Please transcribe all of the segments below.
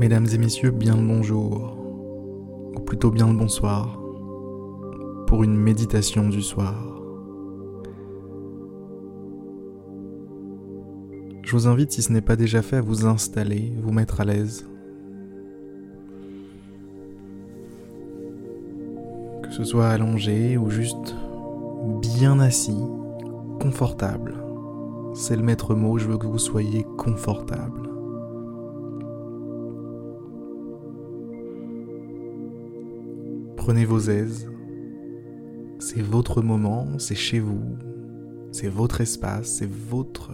Mesdames et messieurs, bien le bonjour, ou plutôt bien le bonsoir, pour une méditation du soir. Je vous invite, si ce n'est pas déjà fait, à vous installer, vous mettre à l'aise. Que ce soit allongé ou juste bien assis, confortable. C'est le maître mot, je veux que vous soyez confortable. Prenez vos aises. C'est votre moment, c'est chez vous, c'est votre espace, c'est votre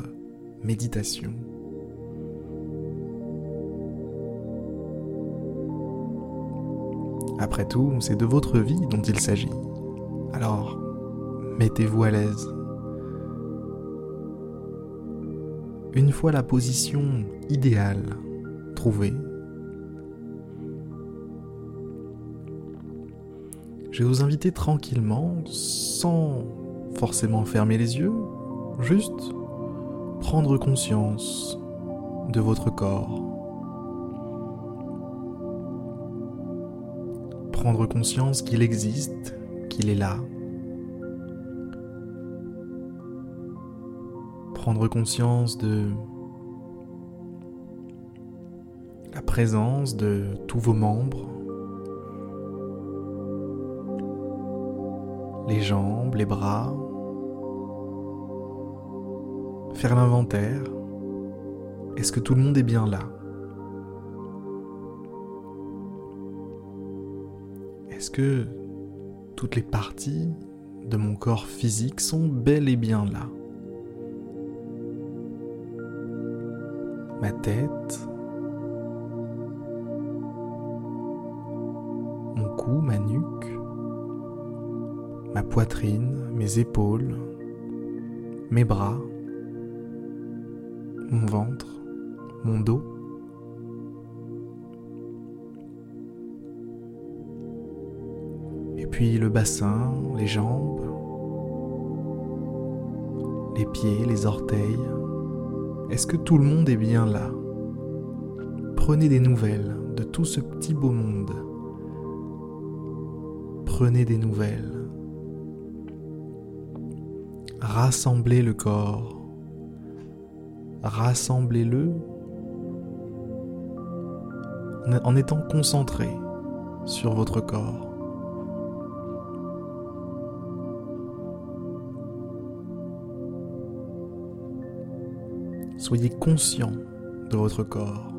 méditation. Après tout, c'est de votre vie dont il s'agit. Alors, mettez-vous à l'aise. Une fois la position idéale trouvée, je vais vous inviter tranquillement, sans forcément fermer les yeux, juste prendre conscience de votre corps. Prendre conscience qu'il existe, qu'il est là. Prendre conscience de la présence de tous vos membres les jambes, les bras, faire l'inventaire. Est-ce que tout le monde est bien là? Est-ce que toutes les parties de mon corps physique sont bel et bien là? Ma tête, mon cou, ma ma poitrine, mes épaules, mes bras, mon ventre, mon dos. Et puis le bassin, les jambes, les pieds, les orteils. Est-ce que tout le monde est bien là? Prenez des nouvelles de tout ce petit beau monde. Prenez des nouvelles rassemblez le corps, rassemblez-le en étant concentré sur votre corps. Soyez conscient de votre corps.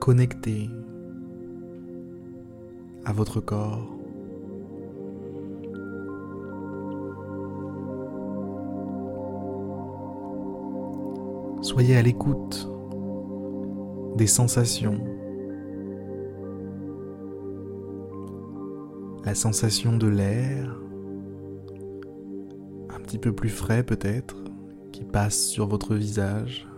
Connecté à votre corps. Soyez à l'écoute des sensations. La sensation de l'air, un petit peu plus frais peut-être, qui passe sur votre visage.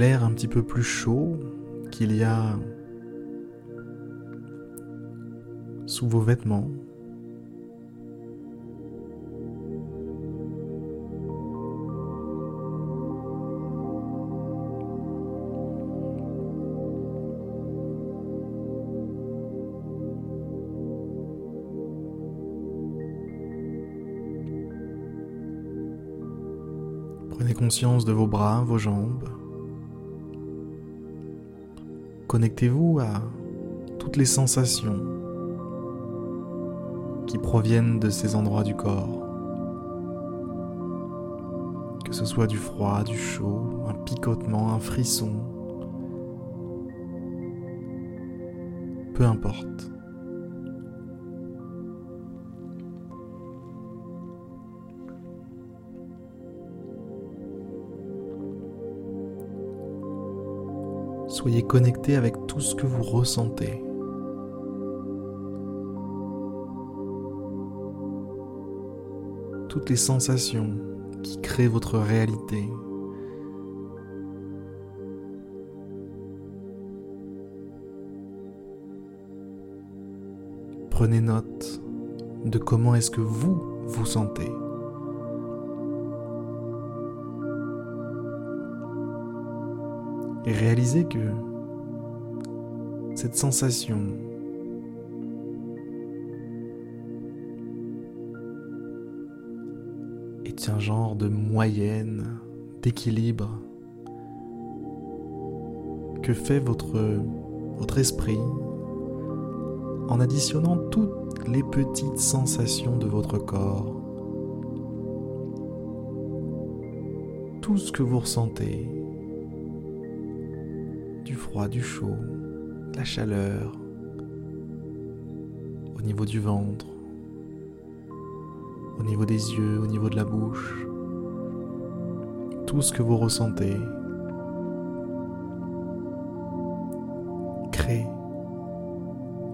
L'air un petit peu plus chaud qu'il y a sous vos vêtements. Prenez conscience de vos bras, vos jambes. Connectez-vous à toutes les sensations qui proviennent de ces endroits du corps. Que ce soit du froid, du chaud, un picotement, un frisson. Peu importe. Soyez connecté avec tout ce que vous ressentez. Toutes les sensations qui créent votre réalité. Prenez note de comment est-ce que vous vous sentez. Et réalisez que cette sensation est un genre de moyenne, d'équilibre que fait votre, esprit en additionnant toutes les petites sensations de votre corps. Tout ce que vous ressentez, du chaud, la chaleur, au niveau du ventre, au niveau des yeux, au niveau de la bouche, tout ce que vous ressentez crée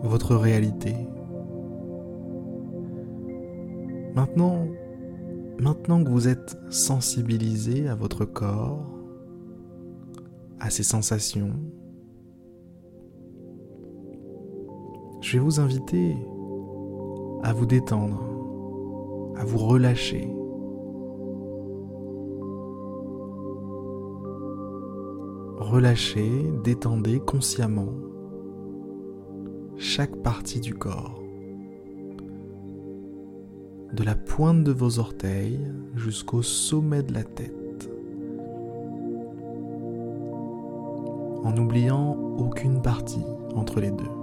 votre réalité. Maintenant, maintenant que vous êtes sensibilisé à votre corps, à ses sensations, je vais vous inviter à vous détendre, à vous relâcher. Relâchez, détendez consciemment chaque partie du corps, de la pointe de vos orteils jusqu'au sommet de la tête, en n'oubliant aucune partie entre les deux.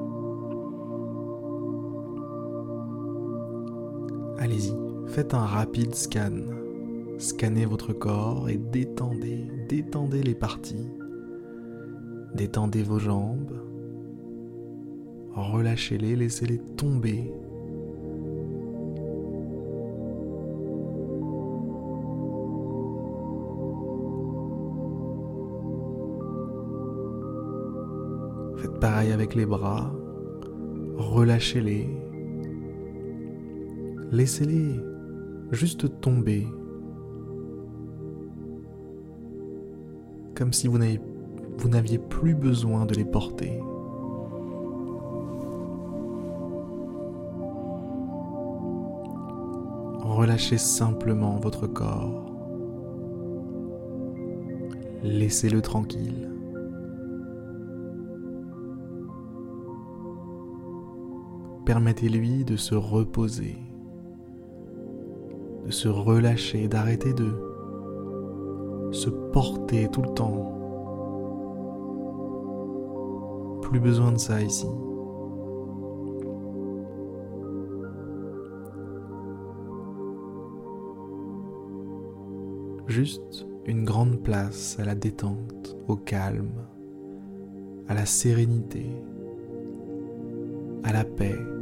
Allez-y, faites un rapide scan. Scannez votre corps et détendez, détendez les parties. Détendez vos jambes, relâchez-les, laissez-les tomber. Faites pareil avec les bras, relâchez-les, laissez-les juste tomber, comme si vous n'aviez plus besoin de les porter. Relâchez simplement votre corps. Laissez-le tranquille. Permettez-lui de se reposer, de se relâcher, d'arrêter de se porter tout le temps. Plus besoin de ça ici. juste une grande place à la détente, au calme, à la sérénité, à la paix.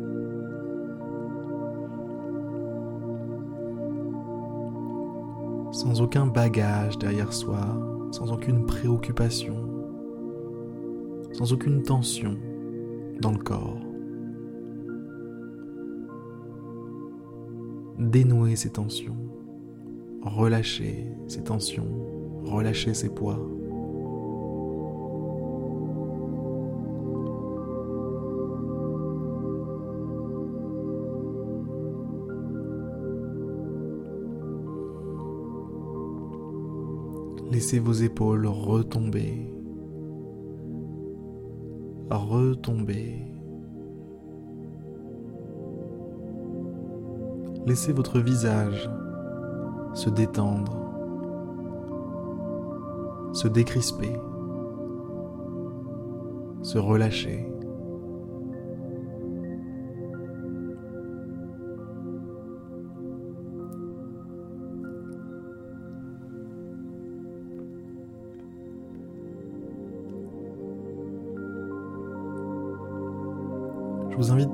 Sans aucun bagage derrière soi, sans aucune préoccupation, sans aucune tension dans le corps. Dénouer ces tensions relâcher ses tensions, relâcher ses poids. Laissez vos épaules retomber, retomber. Laissez votre visage se détendre, se décrisper, se relâcher.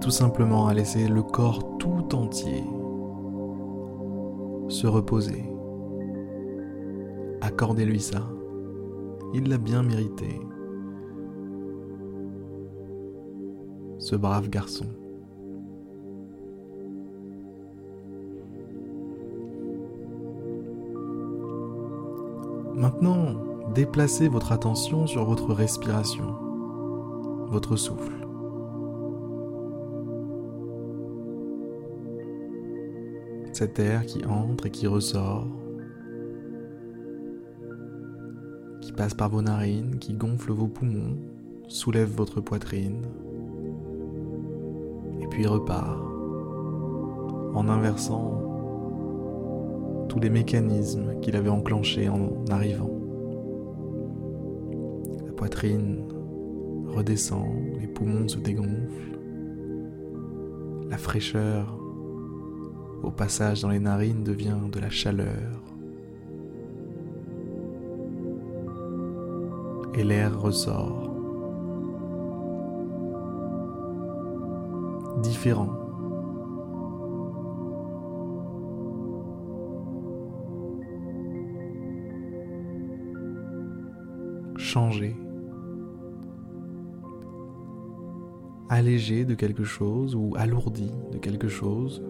Tout simplement à laisser le corps tout entier se reposer. Accordez-lui ça. Il l'a bien mérité. Ce brave garçon. Maintenant, déplacez votre attention sur votre respiration, votre souffle. Cet air qui entre et qui ressort, qui passe par vos narines, qui gonfle vos poumons, soulève votre poitrine, et puis repart en inversant tous les mécanismes qu'il avait enclenchés en arrivant. La poitrine redescend, les poumons se dégonflent, la fraîcheur au passage dans les narines devient de la chaleur. Et l'air ressort. Différent. Changer. Allégé de quelque chose ou alourdi de quelque chose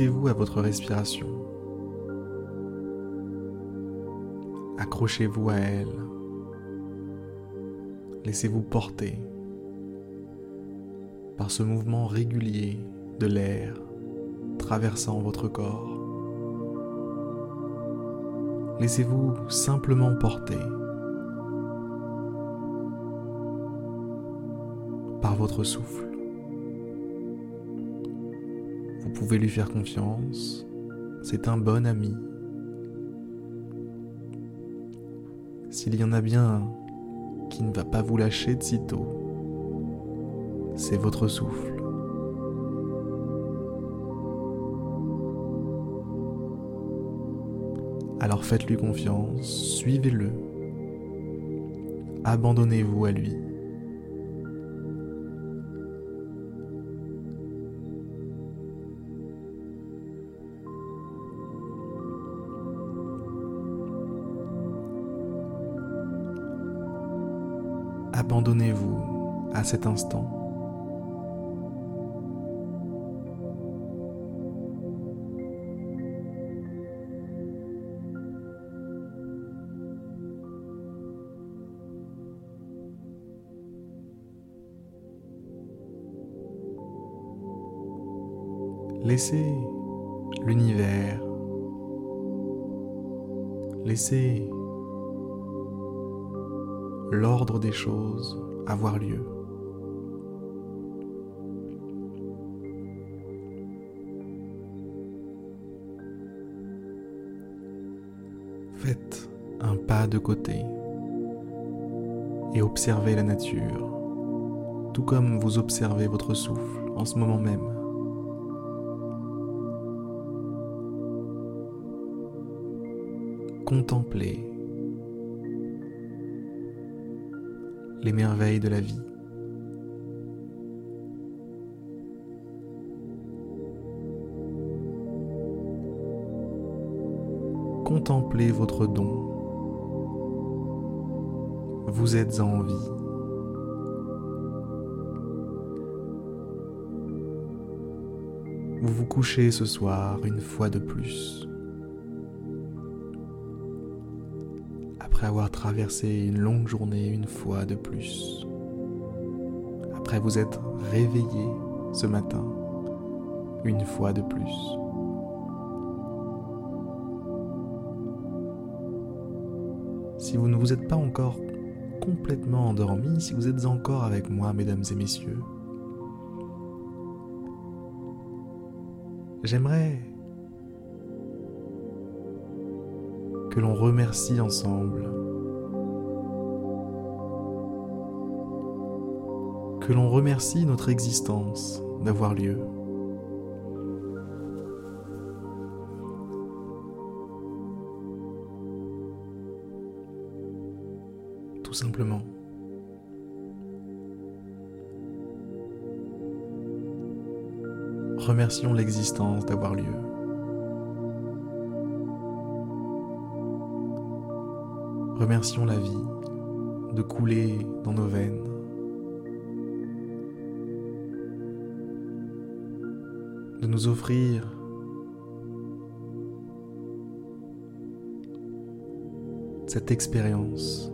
Connectez-vous à votre respiration. Accrochez-vous à elle. Laissez-vous porter par ce mouvement régulier de l'air traversant votre corps. Laissez-vous simplement porter par votre souffle. Vous pouvez lui faire confiance. C'est un bon ami. S'il y en a bien un qui ne va pas vous lâcher de sitôt, c'est votre souffle. Alors faites-lui confiance, suivez-le, abandonnez-vous à lui. Cet instant. Laissez l'univers, laissez l'ordre des choses avoir lieu. De côté et observez la nature, tout comme vous observez votre souffle en ce moment même. Contemplez les merveilles de la vie. Contemplez votre don. Vous êtes en vie. Vous vous couchez ce soir une fois de plus. après avoir traversé une longue journée une fois de plus. Après vous être réveillé ce matin une fois de plus. Si vous ne vous êtes pas encore complètement endormi, si vous êtes encore avec moi, mesdames et messieurs, j'aimerais que l'on remercie ensemble, que l'on remercie notre existence d'avoir lieu. Simplement. Remercions l'existence d'avoir lieu. Remercions la vie de couler dans nos veines. De nous offrir cette expérience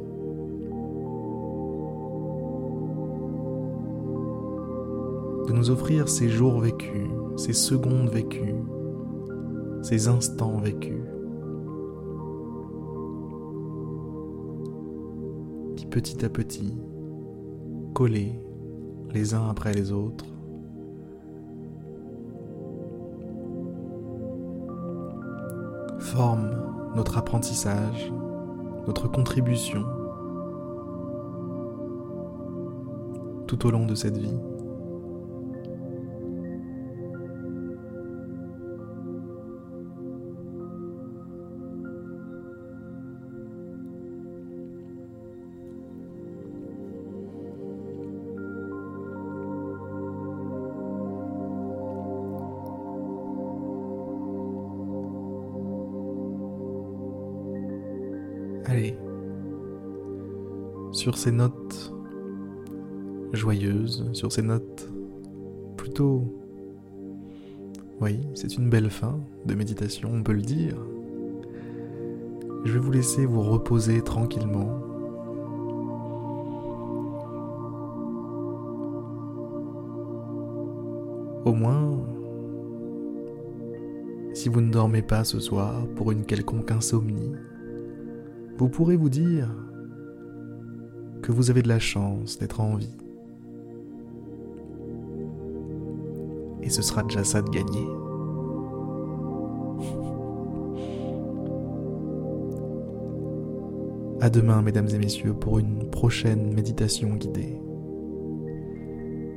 nous offrir ces jours vécus, ces secondes vécues, ces instants vécus, qui petit à petit, collés les uns après les autres, forment notre apprentissage, notre contribution tout au long de cette vie. Sur ces notes joyeuses, sur ces notes plutôt... Oui, c'est une belle fin de méditation, on peut le dire. Je vais vous laisser vous reposer tranquillement. Au moins, si vous ne dormez pas ce soir pour une quelconque insomnie, vous pourrez vous dire que vous avez de la chance d'être en vie. Et ce sera déjà ça de gagner. À demain, mesdames et messieurs, pour une prochaine méditation guidée.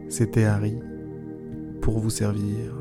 C'était Harry pour vous servir